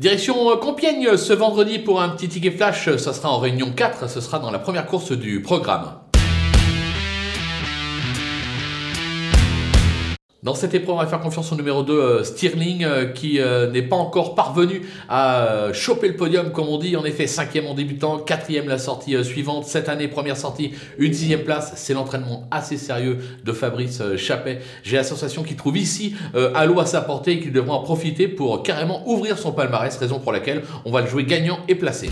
Direction euh, Compiègne ce vendredi pour un petit ticket flash, ça sera en réunion 4, ce sera dans la première course du programme. Dans cette épreuve, on va faire confiance au numéro 2, euh, Stirling, euh, qui euh, n'est pas encore parvenu à choper le podium, comme on dit. En effet, cinquième en débutant, quatrième la sortie suivante. Cette année, première sortie, une sixième place. C'est l'entraînement assez sérieux de Fabrice Chappet. J'ai la sensation qu'il trouve ici à l'eau à sa portée et qu'il devra en profiter pour carrément ouvrir son palmarès, raison pour laquelle on va le jouer gagnant et placé.